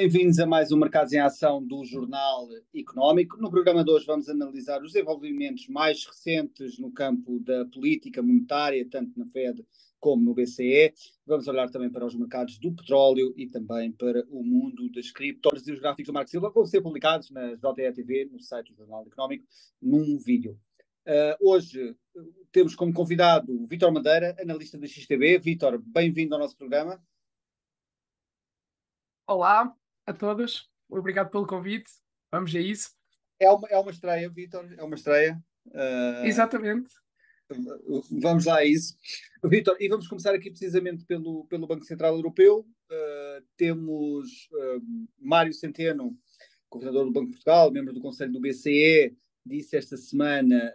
Bem-vindos a mais um Mercados em Ação do Jornal Económico. No programa de hoje vamos analisar os desenvolvimentos mais recentes no campo da política monetária, tanto na Fed como no BCE. Vamos olhar também para os mercados do petróleo e também para o mundo das criptos e os gráficos do Marco Silva vão ser publicados na JTE TV, no site do Jornal Económico, num vídeo. Uh, hoje temos como convidado o Vítor Madeira, analista da XTB. Vítor, bem-vindo ao nosso programa. Olá a todos, obrigado pelo convite. Vamos a isso. É uma, é uma estreia, Vitor, é uma estreia. Uh, Exatamente. Vamos lá a isso. Vitor, e vamos começar aqui precisamente pelo, pelo Banco Central Europeu. Uh, temos uh, Mário Centeno, governador do Banco de Portugal, membro do Conselho do BCE, disse esta semana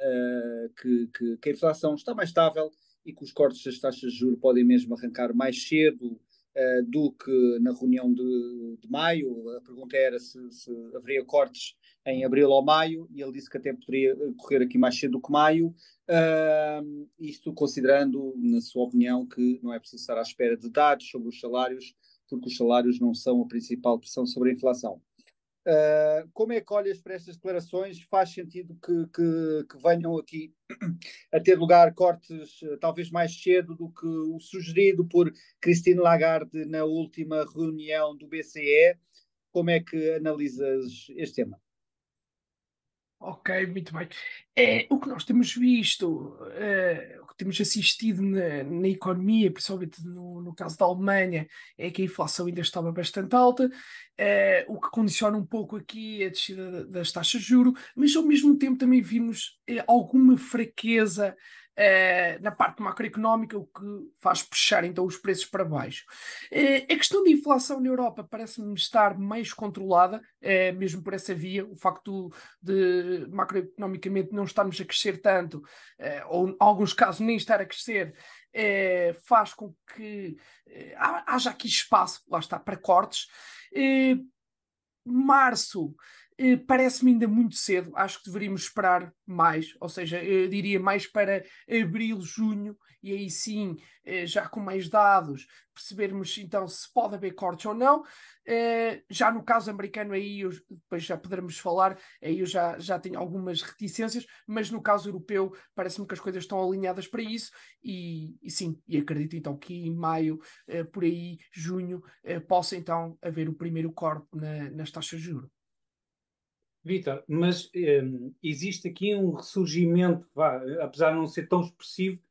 que, que, que a inflação está mais estável e que os cortes das taxas de juros podem mesmo arrancar mais cedo uh, do que na reunião de, de, maio. A pergunta era se, se, haveria cortes em abril ou maio, e ele disse que até poderia correr aqui mais cedo do que maio. Uh, isto considerando, na sua opinião, que não é preciso estar à espera de dados sobre os salários, porque os salários não são a principal pressão sobre a inflação. Uh, como é que olhas para estas declarações? Faz sentido que, que, que, venham aqui a ter lugar cortes uh, talvez mais cedo do que o sugerido por Christine Lagarde na última reunião do BCE? Como é que analisas este tema? Ok, muito bem. É, o que nós temos visto, é, temos assistido na, na economia, principalmente no, no, caso da Alemanha, é que a inflação ainda estava bastante alta, é, o que condiciona um pouco aqui a descida das taxas de juro, mas ao mesmo tempo também vimos é, alguma fraqueza Uh, na parte macroeconómica, o que faz puxar então os preços para baixo. Uh, a questão da inflação na Europa parece-me estar mais controlada, uh, mesmo por essa via, o facto de macroeconomicamente não estarmos a crescer tanto, ou em alguns casos nem estar a crescer, faz com que haja aqui espaço, lá está, para cortes. março eh, parece-me ainda muito cedo, acho que deveríamos esperar mais, ou seja, diria mais para abril, junho, e aí sim, eh, já com mais dados, percebermos então se pode haver cortes ou não. Eh, já no caso americano, aí eu, depois já poderemos falar, aí eu já, já tenho algumas reticências, mas no caso europeu parece-me que as coisas estão alinhadas para isso, e, e sim, e acredito então que em maio, por aí, junho, possa então haver o primeiro corte na, nas taxas de juros. Vitor, mas um, existe aqui um ressurgimento, vá, apesar de não ser tão expressivo,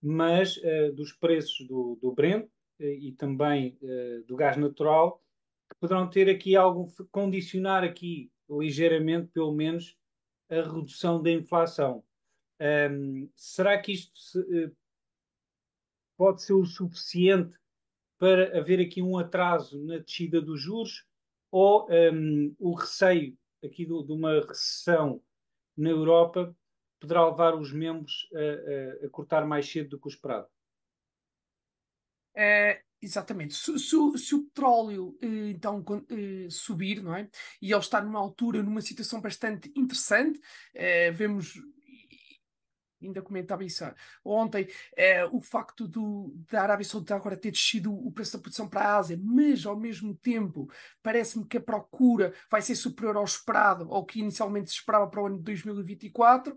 mas uh, dos preços do, do Brent uh, e também uh, do gás natural, que poderão ter aqui algo, condicionar aqui ligeiramente, pelo menos, a redução da inflação. Um, será que isto se, pode ser o suficiente para haver aqui um atraso na descida dos juros? Ou um, o receio aqui do, de uma recessão na Europa poderá levar os membros a, a, a cortar mais cedo do que o esperado? É, exatamente. Se, se, se, o petróleo eh, então eh, subir, não é? E ele está numa altura, numa situação bastante interessante, eh, vemos ainda comentava isso ontem, é, o facto do, da Arábia Saudita agora ter descido o preço da produção para a Ásia, mas ao mesmo tempo parece-me que a procura vai ser superior ao esperado, ao que inicialmente se esperava para o ano de 2024.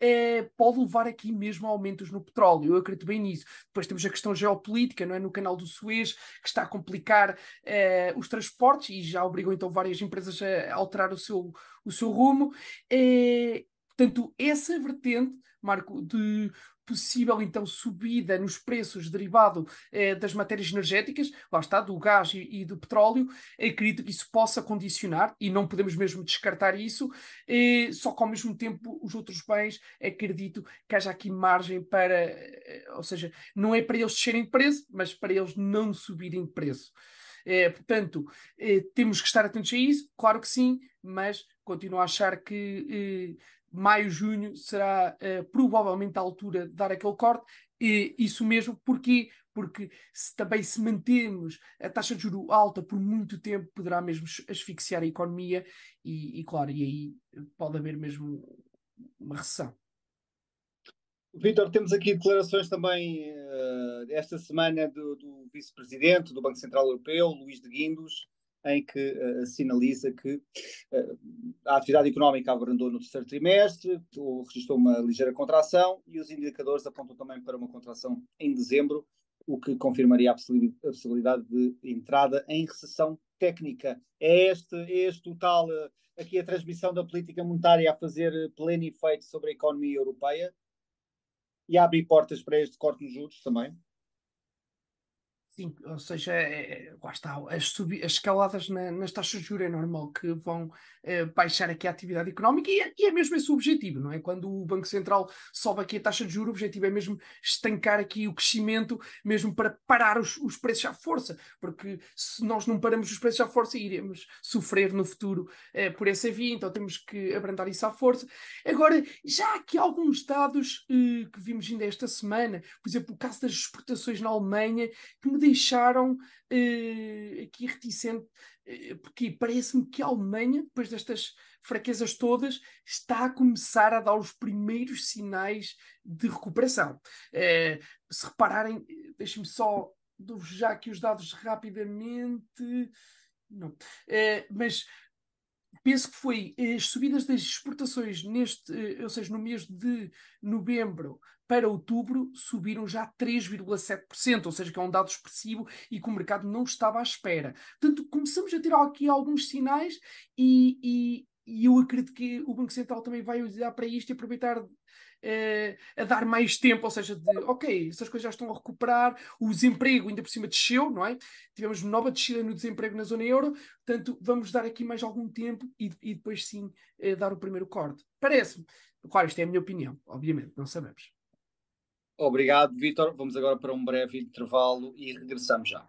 É, pode levar aqui mesmo a aumentos no petróleo. Eu acredito bem nisso. Depois temos a questão geopolítica, não é? No canal do Suez, que está a complicar é, os transportes e já obrigou então várias empresas a alterar o seu, o seu rumo. É, portanto, essa vertente Marco, de possível então subida nos preços derivado eh, das matérias energéticas, lá está, do gás e, e, do petróleo, acredito que isso possa condicionar, e não podemos mesmo descartar isso, eh, só que ao mesmo tempo os outros bens, acredito que haja aqui margem para, eh, ou seja, não é para eles descerem de preço, mas para eles não subirem de preço. Eh, portanto, eh, temos que estar atentos a isso, claro que sim, mas continuo a achar que eh, maio, junho será uh, provavelmente a altura de dar aquele corte. E isso mesmo, porquê? Porque se também se mantermos a taxa de juro alta por muito tempo, poderá mesmo asfixiar a economia e, e claro, e aí pode haver mesmo uma recessão. Vitor, temos aqui declarações também uh, esta semana do, do vice-presidente do Banco Central Europeu, Luís de Guindos, em que uh, sinaliza que uh, a atividade económica abrandou no terceiro trimestre, registrou uma ligeira contração e os indicadores apontam também para uma contração em dezembro, o que confirmaria a possibilidade de entrada em recessão técnica. É este, é este o tal, uh, aqui a transmissão da política monetária a fazer pleno efeito sobre a economia europeia e a abrir portas para este corte nos juros também? Sim, ou seja, é, é lá está, as, subi, as escaladas na, nas taxas de juros é normal que vão é, baixar aqui a atividade económica e é, e é, mesmo esse o objetivo, não é? Quando o Banco Central sobe aqui a taxa de juros, o objetivo é mesmo estancar aqui o crescimento, mesmo para parar os, os preços à força, porque se nós não paramos os preços à força, iremos sofrer no futuro é, por essa via, então temos que abrandar isso à força. Agora, já há aqui alguns dados eh, que vimos ainda esta semana, por exemplo, o caso das exportações na Alemanha, que me deixaram uh, aqui reticente, uh, porque parece-me que a Alemanha, depois destas fraquezas todas, está a começar a dar os primeiros sinais de recuperação. Uh, se repararem, deixem-me só já aqui os dados rapidamente. Não. mas penso que foi as subidas das exportações neste, ou seja, no mês de novembro para outubro subiram já 3,7%, ou seja, que é um dado expressivo e que o mercado não estava à espera. Portanto, começamos a ter aqui alguns sinais e, e, e eu acredito que o Banco Central também vai usar para isto e aproveitar Uh, a dar mais tempo, ou seja, de ok, essas coisas já estão a recuperar, o desemprego ainda por cima desceu, não é? Tivemos nova descida no desemprego na zona euro, portanto, vamos dar aqui mais algum tempo e, e depois sim uh, dar o primeiro corte. Parece-me. Claro, isto é a minha opinião, obviamente, não sabemos. Obrigado, Vitor. Vamos agora para um breve intervalo e regressamos já.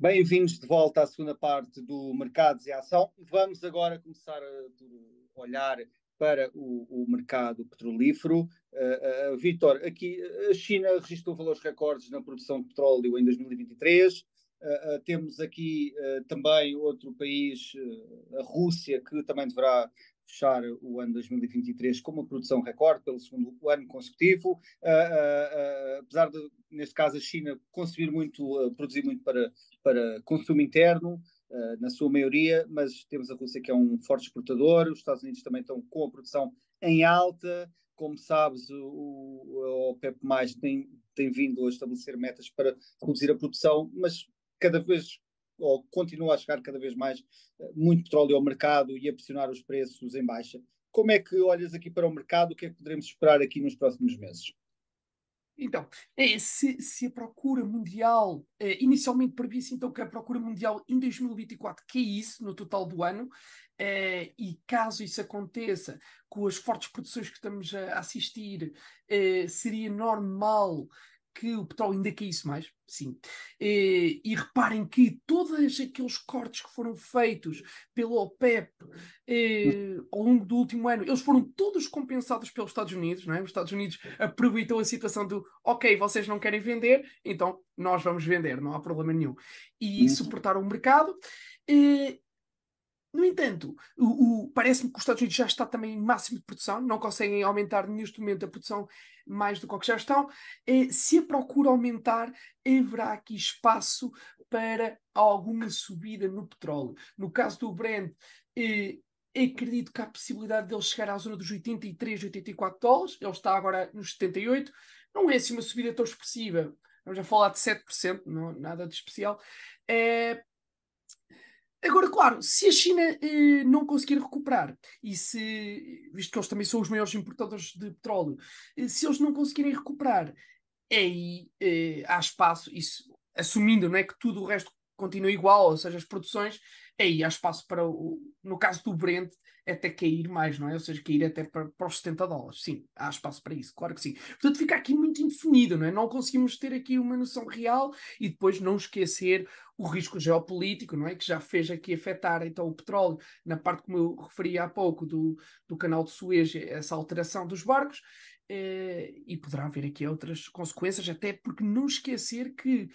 Bem-vindos de volta à segunda parte do Mercados e Ação. Vamos agora começar a olhar para o, o mercado petrolífero. Uh, uh, Vitor, aqui a China registrou valores recordes na produção de petróleo em 2023. Uh, uh, temos aqui também outro país, a Rússia, que também deverá fechar o ano 2023 com uma produção recorde pelo segundo ano consecutivo, apesar de, neste caso, a China conseguir muito, produzir muito para, para consumo interno, na sua maioria, mas temos a Rússia que é um forte exportador, os Estados Unidos também estão com a produção em alta, como sabes, o, o OPEP+, tem, tem vindo a estabelecer metas para reduzir a produção, mas cada vez ou continua a chegar cada vez mais eh, muito petróleo ao mercado e a pressionar os preços em baixa. Como é que olhas aqui para o mercado? O que é que poderemos esperar aqui nos próximos meses? Então, é, se, se, a procura mundial, é, inicialmente previa-se então que a procura mundial em 2024 caísse no total do ano, é, e caso isso aconteça, com as fortes produções que estamos a assistir, seria normal que o petróleo ainda caísse mais, sim. E, e, reparem que todos aqueles cortes que foram feitos pelo OPEP eh, ao longo do último ano, eles foram todos compensados pelos Estados Unidos, não é? Os Estados Unidos aproveitou a situação do ok, vocês não querem vender, então nós vamos vender, não há problema nenhum. E uhum. suportaram o mercado. Eh, no entanto, o, o parece-me que os Estados Unidos já está também em máximo de produção, não conseguem aumentar neste momento a produção mais do que já estão. Eh, se a procura aumentar, haverá aqui espaço para alguma subida no petróleo. No caso do Brent, eh, acredito que há a possibilidade dele chegar à zona dos 83, 84 dólares, ele está agora nos 78. Não é assim uma subida tão expressiva, vamos a falar de 7%, não, nada de especial. É, Agora, claro, se a China eh, não conseguir recuperar, e se, visto que eles também são os maiores importadores de petróleo, eh, se eles não conseguirem recuperar, aí eh, há espaço, isso, assumindo não é, que tudo o resto continua igual, ou seja, as produções, aí há espaço para, o, no caso do Brent, até cair mais, não é? Ou seja, cair até para, para os 70 dólares. Sim, há espaço para isso, claro que sim. Portanto, fica aqui muito indefinido, não é? Não conseguimos ter aqui uma noção real e depois não esquecer o risco geopolítico, não é? Que já fez aqui afetar então o petróleo, na parte como eu referi há pouco do, do canal de Suez, essa alteração dos barcos. Eh, e poderá haver aqui outras consequências, até porque não esquecer que,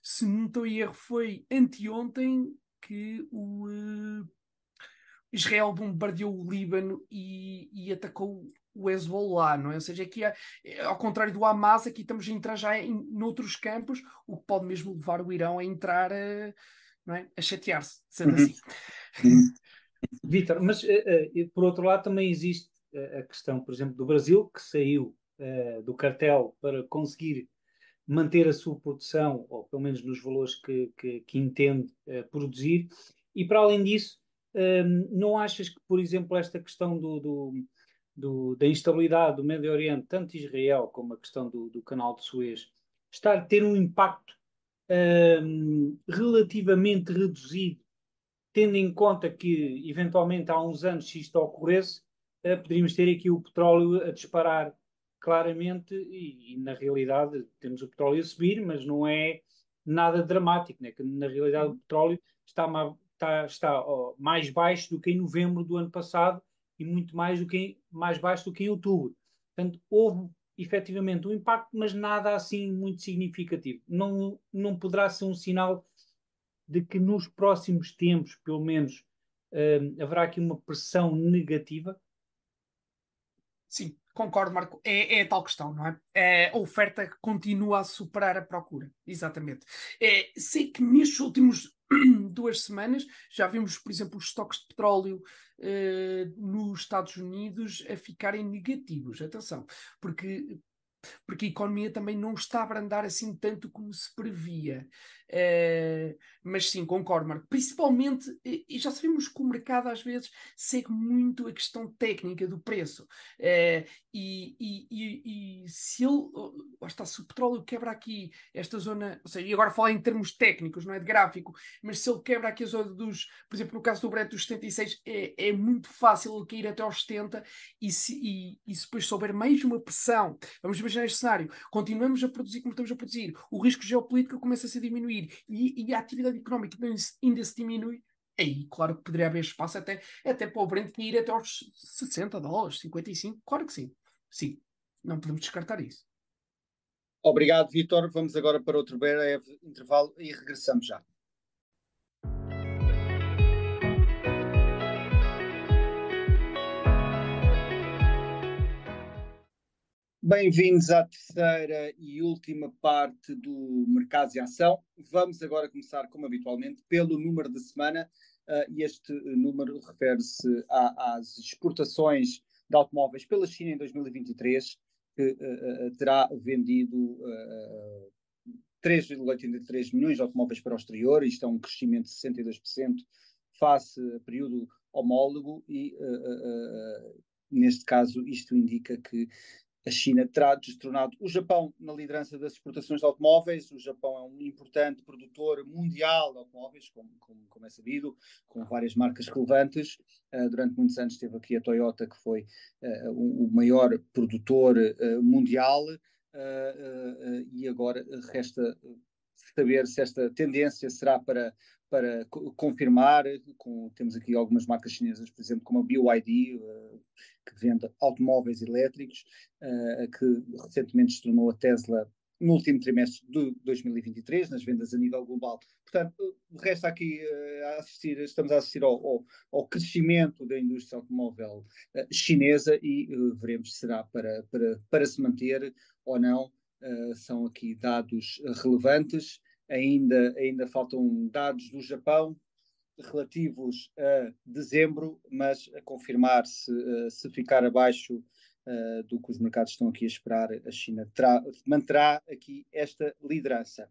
se não estou em erro, foi anteontem que o uh, Israel bombardeou o Líbano e, e atacou o Hezbollah, não é? Ou seja, aqui, é, ao contrário do Hamas, aqui estamos a entrar já em noutros campos, o que pode mesmo levar o Irão a entrar a, não é? a chatear-se, sendo uhum. assim. Vítor, mas uh, uh, por outro lado também existe uh, a questão, por exemplo, do Brasil, que saiu do cartel para conseguir manter a sua produção, ou pelo menos nos valores que, que, que entende produzir, e para além disso, não achas que, por exemplo, esta questão do, do do, da instabilidade do Médio Oriente, tanto Israel como a questão do, do canal de Suez, está a ter um impacto um, relativamente reduzido, tendo em conta que, eventualmente, há uns anos, se isto ocorresse, uh, poderíamos ter aqui o petróleo a disparar claramente e, e, na realidade, temos o petróleo a subir, mas não é nada dramático, né? que na realidade o petróleo está, está, está mais baixo do que em novembro do ano passado e muito mais, do que em, mais baixo do que em outubro. Portanto, houve efetivamente um impacto, mas nada assim muito significativo. Não, não poderá ser um sinal de que nos próximos tempos, pelo menos, uh, haverá aqui uma pressão negativa? Sim, concordo, Marco. É, é a tal questão, não é? é? A oferta continua a superar a procura. Exatamente. É, sei que nestes últimos duas semanas já vimos, por exemplo, os estoques de petróleo uh, nos Estados Unidos a ficarem negativos. Atenção, porque porque a economia também não está a abrandar assim tanto como se previa. Uh, mas sim, concordo, Marco. Principalmente, e já sabemos que o mercado às vezes segue muito a questão técnica do preço. Uh, e, e, e, e, se ele, está, se o petróleo quebra aqui esta zona, ou seja, e agora falo em termos técnicos, não é de gráfico, mas se ele quebra aqui a zona dos, por exemplo, no caso do Brent dos 76, é, é muito fácil ele cair até aos 70 e se, e, e se depois souber mais uma pressão, vamos imaginar este cenário, continuamos a produzir como estamos a produzir, o risco geopolítico começa a se diminuir e, e a atividade económica ainda se diminui, aí claro que poderia haver espaço até, até para o Brent ir até aos 60 dólares, 55, claro que sim. Sim, não podemos descartar isso. Obrigado, Vitor. Vamos agora para outro breve intervalo e regressamos já. Bem-vindos à terceira e última parte do Mercados em Ação. Vamos agora começar, como habitualmente, pelo número de semana. Uh, e este número refere-se às exportações de automóveis pela China em 2023, que uh, terá vendido uh, 3,83 milhões de automóveis para o exterior, isto é um crescimento de 62% face a período homólogo e, neste caso, isto indica que a China terá destronado o Japão na liderança das exportações de automóveis. O Japão é um importante produtor mundial de automóveis, como, como, como é sabido, com várias marcas relevantes. Uh, durante muitos anos teve aqui a Toyota, que foi uh, o, maior produtor uh, mundial, e agora resta saber se esta tendência será para para confirmar, com, temos aqui algumas marcas chinesas, por exemplo, como a BYD, uh, que vende automóveis elétricos, uh, que recentemente se tornou a Tesla no último trimestre de 2023, nas vendas a nível global. Portanto, resta aqui uh, a assistir, estamos a assistir ao, ao, ao crescimento da indústria automóvel chinesa e veremos se será para, para, para se manter ou não. são aqui dados relevantes ainda, ainda faltam dados do Japão relativos a dezembro, mas a confirmar se, uh, se ficar abaixo uh, do que os mercados estão aqui a esperar, a China terá, manterá aqui esta liderança.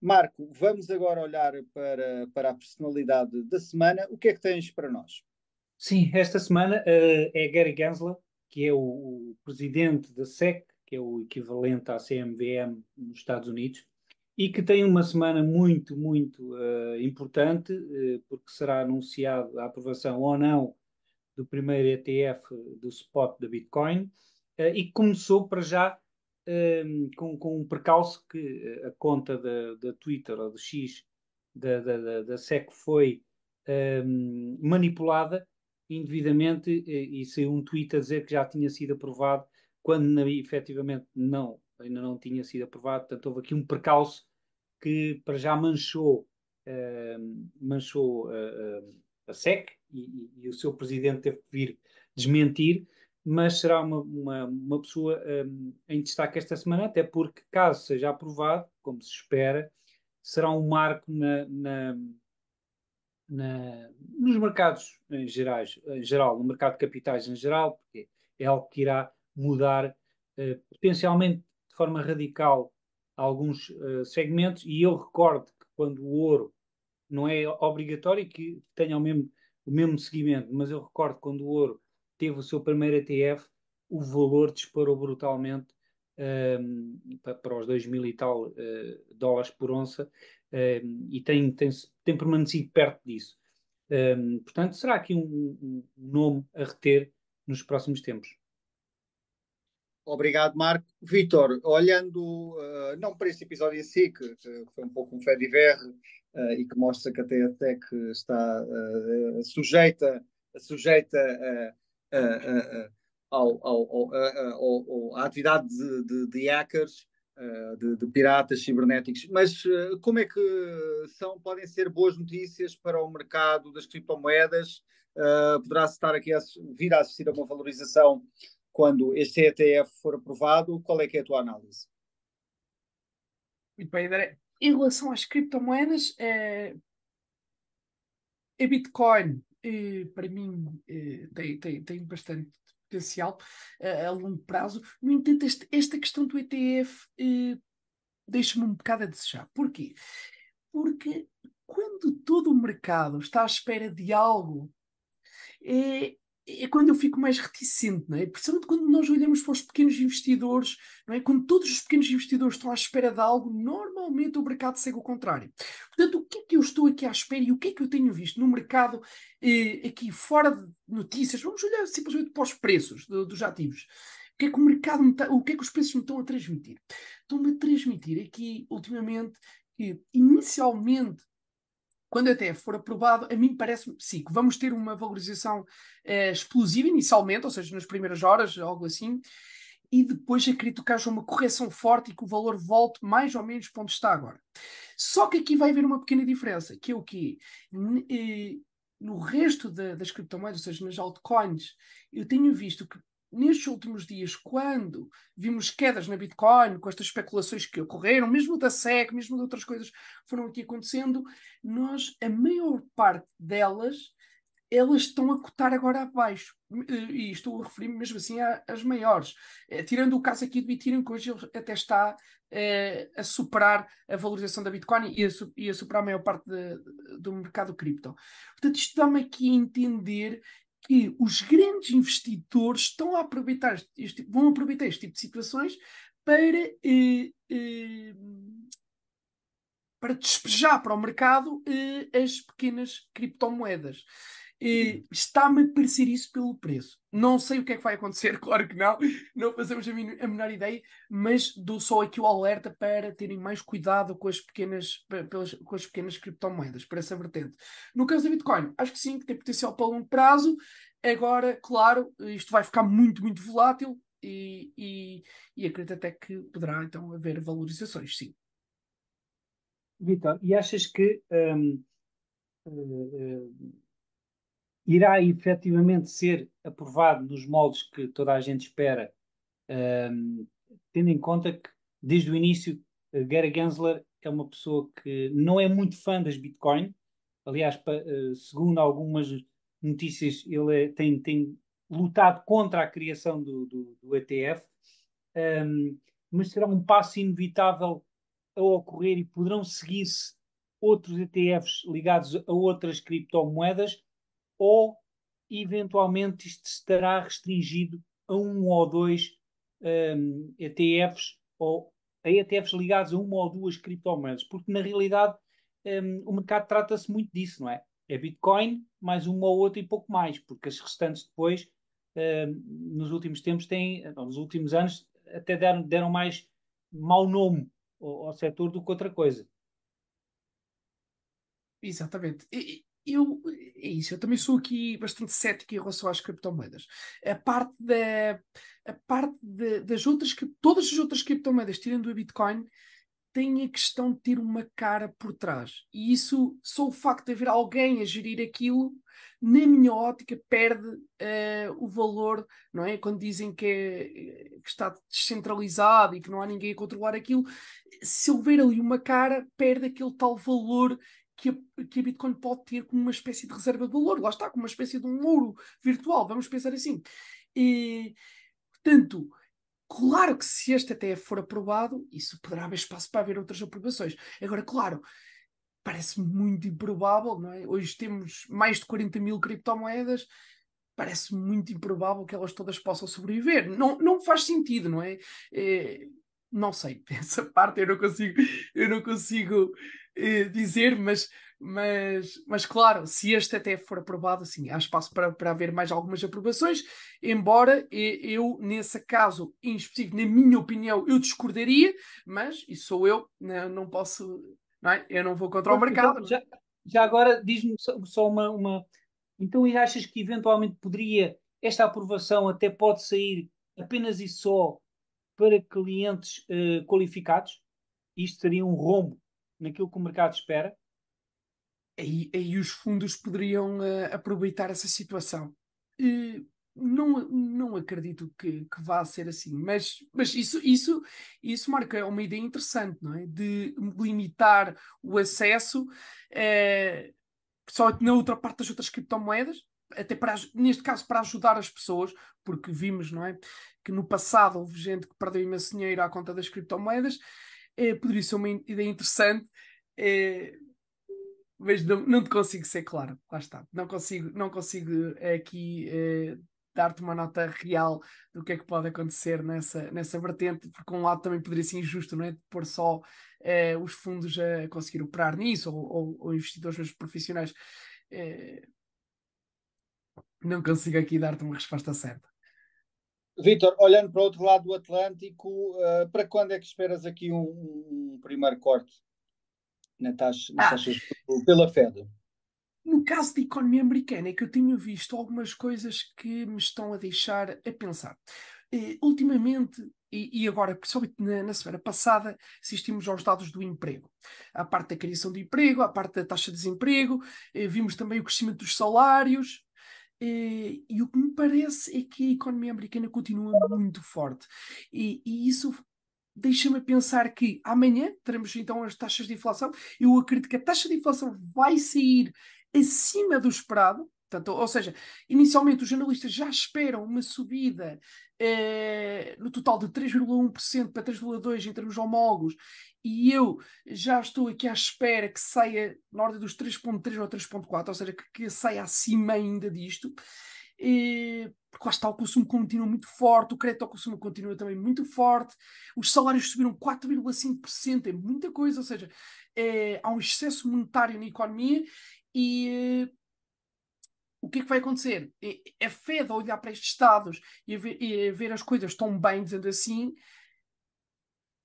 Marco, vamos agora olhar para, para a personalidade da semana. O que é que tens para nós? Sim, esta semana uh, é Gary Gensler, que é o, o, presidente da SEC, que é o equivalente à CMVM nos Estados Unidos, e que tem uma semana muito, muito uh, importante, uh, porque será anunciado a aprovação ou não do primeiro ETF do spot da Bitcoin, uh, e começou para já com, com um percalço que a conta da, da Twitter ou do X da, da, da SEC foi manipulada indevidamente e, e saiu um tweet a dizer que já tinha sido aprovado quando na, efetivamente não, ainda não tinha sido aprovado, portanto houve aqui um percalço que para já manchou, uh, manchou uh, a SEC e, e, o seu presidente teve que vir desmentir. mas será uma, uma, uma pessoa um, em destaque esta semana, até porque, caso seja aprovado, como se espera, será um marco na, na, na, nos mercados em, gerais, em geral, no mercado de capitais em geral, porque é algo que irá mudar uh, potencialmente de forma radical alguns uh, segmentos. E eu recordo que quando o ouro não é obrigatório que tenha o mesmo, o mesmo seguimento, mas eu recordo quando o ouro teve o seu primeiro ETF, o valor disparou brutalmente um, para os 2 mil e tal uh, dólares por onça um, e tem, tem, tem permanecido perto disso. Um, portanto, será aqui um, um, nome a reter nos próximos tempos? Obrigado, Marco. Vitor, olhando uh, não para este episódio em si, que, que foi um pouco um fé de uh, e que mostra que até a TEC está uh, sujeita, sujeita ao, ao, ao, à atividade de, de, de hackers, de, de, piratas cibernéticos. Mas como é que são, podem ser boas notícias para o mercado das criptomoedas? poderá estar aqui a vir a assistir a uma valorização quando este ETF for aprovado? Qual é que é a tua análise? Muito bem, André em relação às criptomoedas, é, a Bitcoin, é, para mim, é, tem, tem, tem bastante potencial a longo prazo. No entanto, este, esta questão do ETF deixa-me um bocado a desejar. Porquê? Porque quando todo o mercado está à espera de algo, é, é quando eu fico mais reticente, não é? Principalmente quando nós olhamos para os pequenos investidores, não é? Quando todos os pequenos investidores estão à espera de algo, normalmente o mercado segue o contrário. Portanto, o que é que eu estou aqui à espera e o que é que eu tenho visto no mercado eh, aqui fora de notícias? Vamos olhar simplesmente para os preços do, dos ativos. O que é que o mercado, tá, o que é que os preços me estão a transmitir? Estão-me a transmitir aqui, ultimamente, que inicialmente quando até for aprovado, a mim parece sim, que vamos ter uma valorização eh, explosiva inicialmente, ou seja, nas primeiras horas, algo assim, e depois acredito que haja uma correção forte e que o valor volte mais ou menos para onde está agora. Só que aqui vai haver uma pequena diferença, que é o quê? Eh, no resto de, das criptomoedas, ou seja, nas altcoins, eu tenho visto que nestes últimos dias, quando vimos quedas na Bitcoin, com estas especulações que ocorreram, mesmo da SEC, mesmo de outras coisas foram aqui acontecendo, nós, a maior parte delas, elas estão a cotar agora abaixo. E estou a referir-me mesmo assim às maiores. É, tirando o caso aqui do Ethereum, que hoje até está é, a superar a valorização da Bitcoin e a, e a superar a maior parte de, do mercado cripto. Portanto, isto dá-me aqui a entender que os grandes investidores estão a aproveitar este, vão aproveitar este tipo de situações para, eh, eh, para despejar para o mercado eh, as pequenas criptomoedas. Uh, Está-me a parecer isso pelo preço. Não sei o que é que vai acontecer, claro que não, não fazemos a, a menor ideia, mas dou só aqui o alerta para terem mais cuidado com as pequenas, pelas, com as pequenas criptomoedas, para essa vertente. No caso da Bitcoin, acho que sim, que tem potencial para longo prazo. Agora, claro, isto vai ficar muito, muito volátil e, e, e acredito até que poderá então haver valorizações, sim. Vitor, e achas que um, uh, uh irá efetivamente ser aprovado nos moldes que toda a gente espera, um, tendo em conta que, desde o início, Gary Gensler é uma pessoa que não é muito fã das Bitcoin. Aliás, pa, uh, segundo algumas notícias, ele é, tem, tem, lutado contra a criação do, do, do ETF, um, mas será um passo inevitável a ocorrer e poderão seguir-se outros ETFs ligados a outras criptomoedas ou eventualmente isto estará restringido a um ou dois um, ETFs ou a ETFs ligados a uma ou duas criptomoedas, porque na realidade um, o mercado trata-se muito disso, não é? É Bitcoin, mais uma ou outra e pouco mais, porque as restantes depois, um, nos últimos tempos, têm, nos últimos anos, até deram, deram mais mau nome ao, ao setor do que outra coisa. Exatamente. E, eu, é isso, eu também sou aqui bastante cético em relação às criptomoedas. A parte, da, a parte de, das outras, todas as outras criptomoedas, tirando a Bitcoin, tem a questão de ter uma cara por trás. E isso, só o facto de haver alguém a gerir aquilo, na minha ótica, perde uh, o valor, não é? Quando dizem que, é, que, está descentralizado e que não há ninguém a controlar aquilo, se houver ali uma cara, perde aquele tal valor que a, que a Bitcoin pode ter como uma espécie de reserva de valor. Lá está, como uma espécie de um ouro virtual, vamos pensar assim. E, portanto, Claro que se este até for aprovado, isso poderá haver espaço para haver outras aprovações. Agora, claro, parece muito improvável, não é? Hoje temos mais de 40 mil criptomoedas, parece muito improvável que elas todas possam sobreviver. Não, não faz sentido, não é? é não sei, essa parte eu não consigo, eu não consigo dizer, mas mas, mas claro, se este até for aprovado, assim, há espaço para, para haver mais algumas aprovações, embora eu, nesse caso em específico, na minha opinião, eu discordaria, mas isso sou eu, não, não posso, não é? eu não vou contra o mercado. Então, já, já agora diz-me só, só uma, uma. Então, e achas que eventualmente poderia, esta aprovação até pode sair apenas e só para clientes uh, qualificados? Isto seria um rombo naquilo que o mercado espera? aí, aí os fundos poderiam uh, aproveitar essa situação. Uh, não, não acredito que, que vá ser assim, mas, mas isso, isso, isso marca é uma ideia interessante, não é? De limitar o acesso, uh, só na outra parte das outras criptomoedas, até para, neste caso para ajudar as pessoas, porque vimos, não é? Que no passado houve gente que perdeu imenso dinheiro à conta das criptomoedas, eh, poderia ser uma ideia interessante. Eh, mas não, não te consigo ser claro, lá está. Não consigo, não consigo aqui eh, dar-te uma nota real do que é que pode acontecer nessa, nessa vertente, porque um lado também poderia ser injusto, não é? De pôr só os fundos a conseguir operar nisso, ou, ou, ou investidores profissionais. Eh, não consigo aqui dar-te uma resposta certa. Vitor, olhando para o outro lado do Atlântico, uh, para quando é que esperas aqui um, um primeiro corte? na taxa, nas ah. taxas pela Fed? No caso da economia americana, é que eu tenho visto algumas coisas que me estão a deixar a pensar. Uh, ultimamente, e, e, agora, principalmente na, na, semana passada, assistimos aos dados do emprego. A parte da criação de emprego, a parte da taxa de desemprego, uh, vimos também o crescimento dos salários, Uh, e o que me parece é que a economia americana continua muito forte. E, e isso deixa-me pensar que amanhã teremos então as taxas de inflação. Eu acredito que a taxa de inflação vai sair acima do esperado. Portanto, ou seja, inicialmente os analistas já esperam uma subida eh, no total de 3,1% para 3,2% em termos homólogos, e eu já estou aqui à espera que saia na ordem dos 3,3% ou 3,4%, ou seja, que, que saia acima ainda disto. E, porque lá está, o consumo continua muito forte, o crédito ao consumo continua também muito forte, os salários subiram 4,5%, é muita coisa, ou seja, é, há um excesso monetário na economia e o que é que vai acontecer? É, é a Fed a olhar para estes Estados e ver, e ver as coisas tão bem, dizendo assim,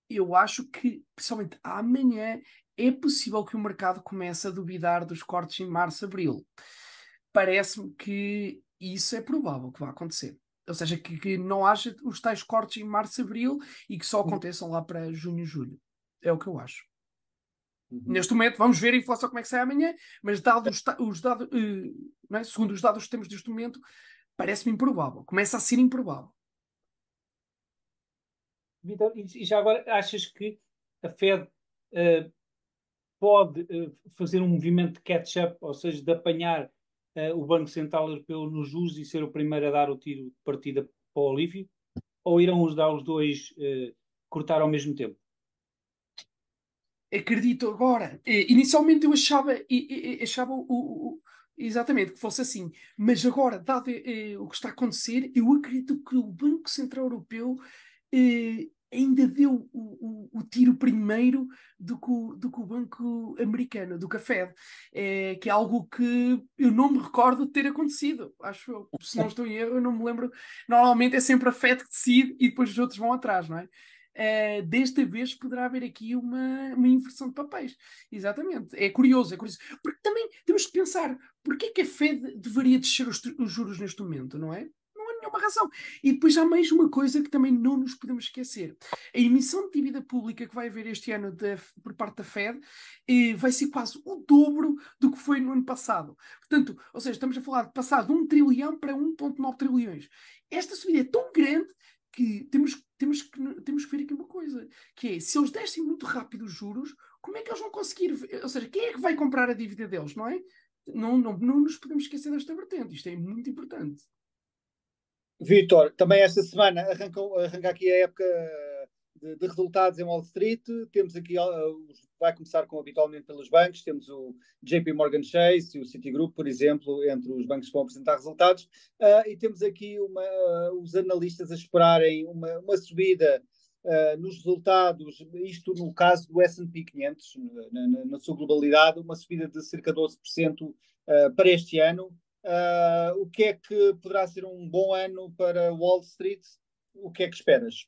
eu acho que, principalmente amanhã, é possível que o mercado comece a duvidar dos cortes em março, abril. Parece-me que isso é provável que vá acontecer. Ou seja, que, que não haja os tais cortes em março, abril e que só uhum. aconteçam lá para junho, julho. É o que eu acho. Uhum. Neste momento, vamos ver a inflação como é que sai amanhã, mas dado os, os dados, uh, é? segundo os dados que temos neste momento, parece-me improvável. Começa a ser improvável. E já agora achas que a Fed uh, pode uh, fazer um movimento de catch-up, ou seja, de apanhar uh, o Banco Central Europeu nos juros e ser o primeiro a dar o tiro de partida para o Olívio? Ou irão os dar os dois cortar ao mesmo tempo? Acredito agora. Inicialmente eu achava, achava o, o, exatamente que fosse assim, mas agora, dado o que está a acontecer, eu acredito que o Banco Central Europeu eh, ainda deu o, o, o, tiro primeiro do que o, do que o Banco Americano, do Café, é, que é algo que eu não me recordo de ter acontecido. Acho eu, se não estou em erro, eu não me lembro. Normalmente é sempre a Fed que decide e depois os outros vão atrás, não é? é desta vez poderá haver aqui uma, uma inversão de papéis. Exatamente. É curioso, é curioso. Porque também temos que pensar, porquê que a Fed deveria descer os, os juros neste momento, não é? Uma razão. E depois há mais uma coisa que também não nos podemos esquecer. A emissão de dívida pública que vai haver este ano de, por parte da Fed eh, vai ser quase o dobro do que foi no ano passado. Portanto, ou seja, estamos a falar de passar de 1 trilhão para 1,9 trilhões. Esta subida é tão grande que temos, temos, que temos que ver aqui uma coisa, que é, se eles dessem muito rápido os juros, como é que eles vão conseguir, ou seja, quem é que vai comprar a dívida deles, não é? Não, não, não nos podemos esquecer desta vertente, isto é muito importante. Vitor, também esta semana arranca, arranca aqui a época de, de, resultados em Wall Street. Temos aqui, vai começar com habitualmente pelos bancos. Temos o JP Morgan Chase e o Citigroup, por exemplo, entre os bancos que vão apresentar resultados. Uh, e temos aqui uma, uh, os analistas a esperarem uma, uma subida Uh, nos resultados, isto no caso do S&P 500, na, na, na, sua globalidade, uma subida de cerca de 12% uh, para este ano. Uh, o que é que poderá ser um bom ano para Wall Street? O que é que esperas?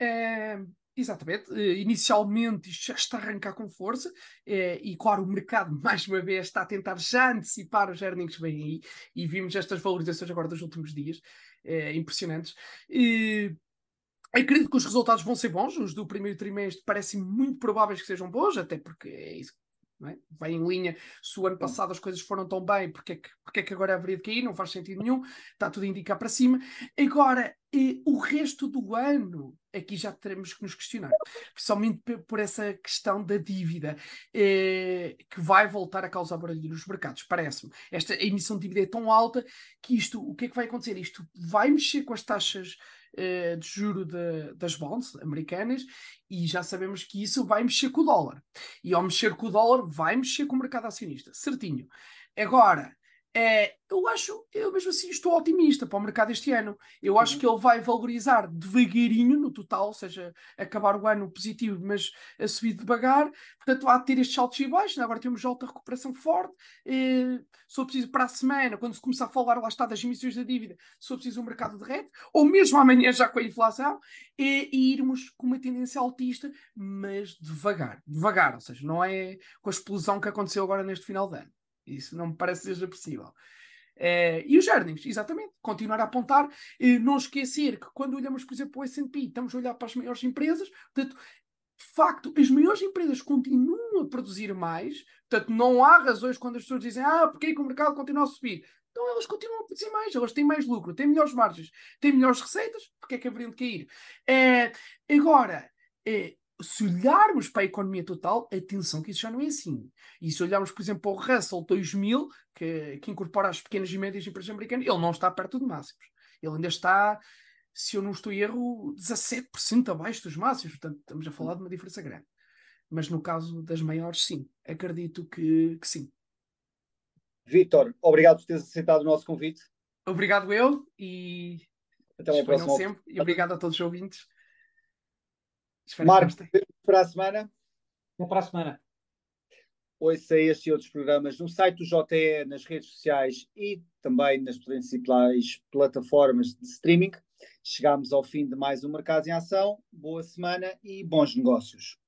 É, exatamente. Inicialmente isto já está a arrancar com força é, e, claro, o mercado, mais uma vez, está a tentar já antecipar os earnings que vêm aí e vimos estas valorizações agora dos últimos dias é, impressionantes. E, acredito que os resultados vão ser bons, os do primeiro trimestre parecem muito prováveis que sejam bons, até porque é isso é? vai em linha. Se o ano passado as coisas foram tão bem, porque é que, porque é que agora haveria de cair? Não faz sentido nenhum, está tudo a indicar para cima. Agora, e, o resto do ano, aqui já teremos que nos questionar, principalmente por essa questão da dívida, eh, que vai voltar a causar barulho nos mercados, parece-me. Esta emissão de dívida é tão alta que isto, o que é que vai acontecer? Isto vai mexer com as taxas eh, de juro de, das bonds americanas e já sabemos que isso vai mexer com o dólar. E ao mexer com o dólar, vai mexer com o mercado acionista. Certinho. Agora, é, eu acho, eu mesmo assim estou otimista para o mercado este ano. Eu acho uhum. que ele vai valorizar devagarinho no total, ou seja, acabar o ano positivo, mas a subir devagar. Portanto, há de ter estes altos e baixos. Agora temos alta recuperação forte. E, se for preciso para a semana, quando se começar a falar lá está das emissões da dívida, se for preciso o mercado derrete, ou mesmo amanhã já com a inflação, e, e irmos com uma tendência altista, mas devagar. Devagar, ou seja, não é com a explosão que aconteceu agora neste final de ano. Isso não me parece seja possível. Uh, e os earnings, exatamente, continuar a apontar, uh, não esquecer que quando olhamos, por exemplo, o S&P, estamos a olhar para as maiores empresas, portanto, de facto, as maiores empresas continuam a produzir mais, portanto, não há razões quando as pessoas dizem, ah, porque é que o mercado continua a subir? Então elas continuam a produzir mais, elas têm mais lucro, têm melhores margens, têm melhores receitas, porque é que haveriam de cair? Uh, agora, se olharmos para a economia total, atenção que isso já não é assim. E se olharmos, por exemplo, para o Russell 2000, que, que incorpora as pequenas e médias empresas americanas, ele não está perto de máximos. Ele ainda está, se eu não estou em erro, 17% abaixo dos máximos. Portanto, estamos a falar de uma diferença grande. Mas no caso das maiores, sim. Acredito que, que sim. Vitor, obrigado por teres aceitado o nosso convite. Obrigado eu e até uma próxima. Sempre. E obrigado a todos os ouvintes. Marcos, para a semana. Até para a semana. Ouça este e outros programas no site do JE, nas redes sociais e também nas principais plataformas de streaming. Chegamos ao fim de mais um Mercado em Ação. Boa semana e bons negócios.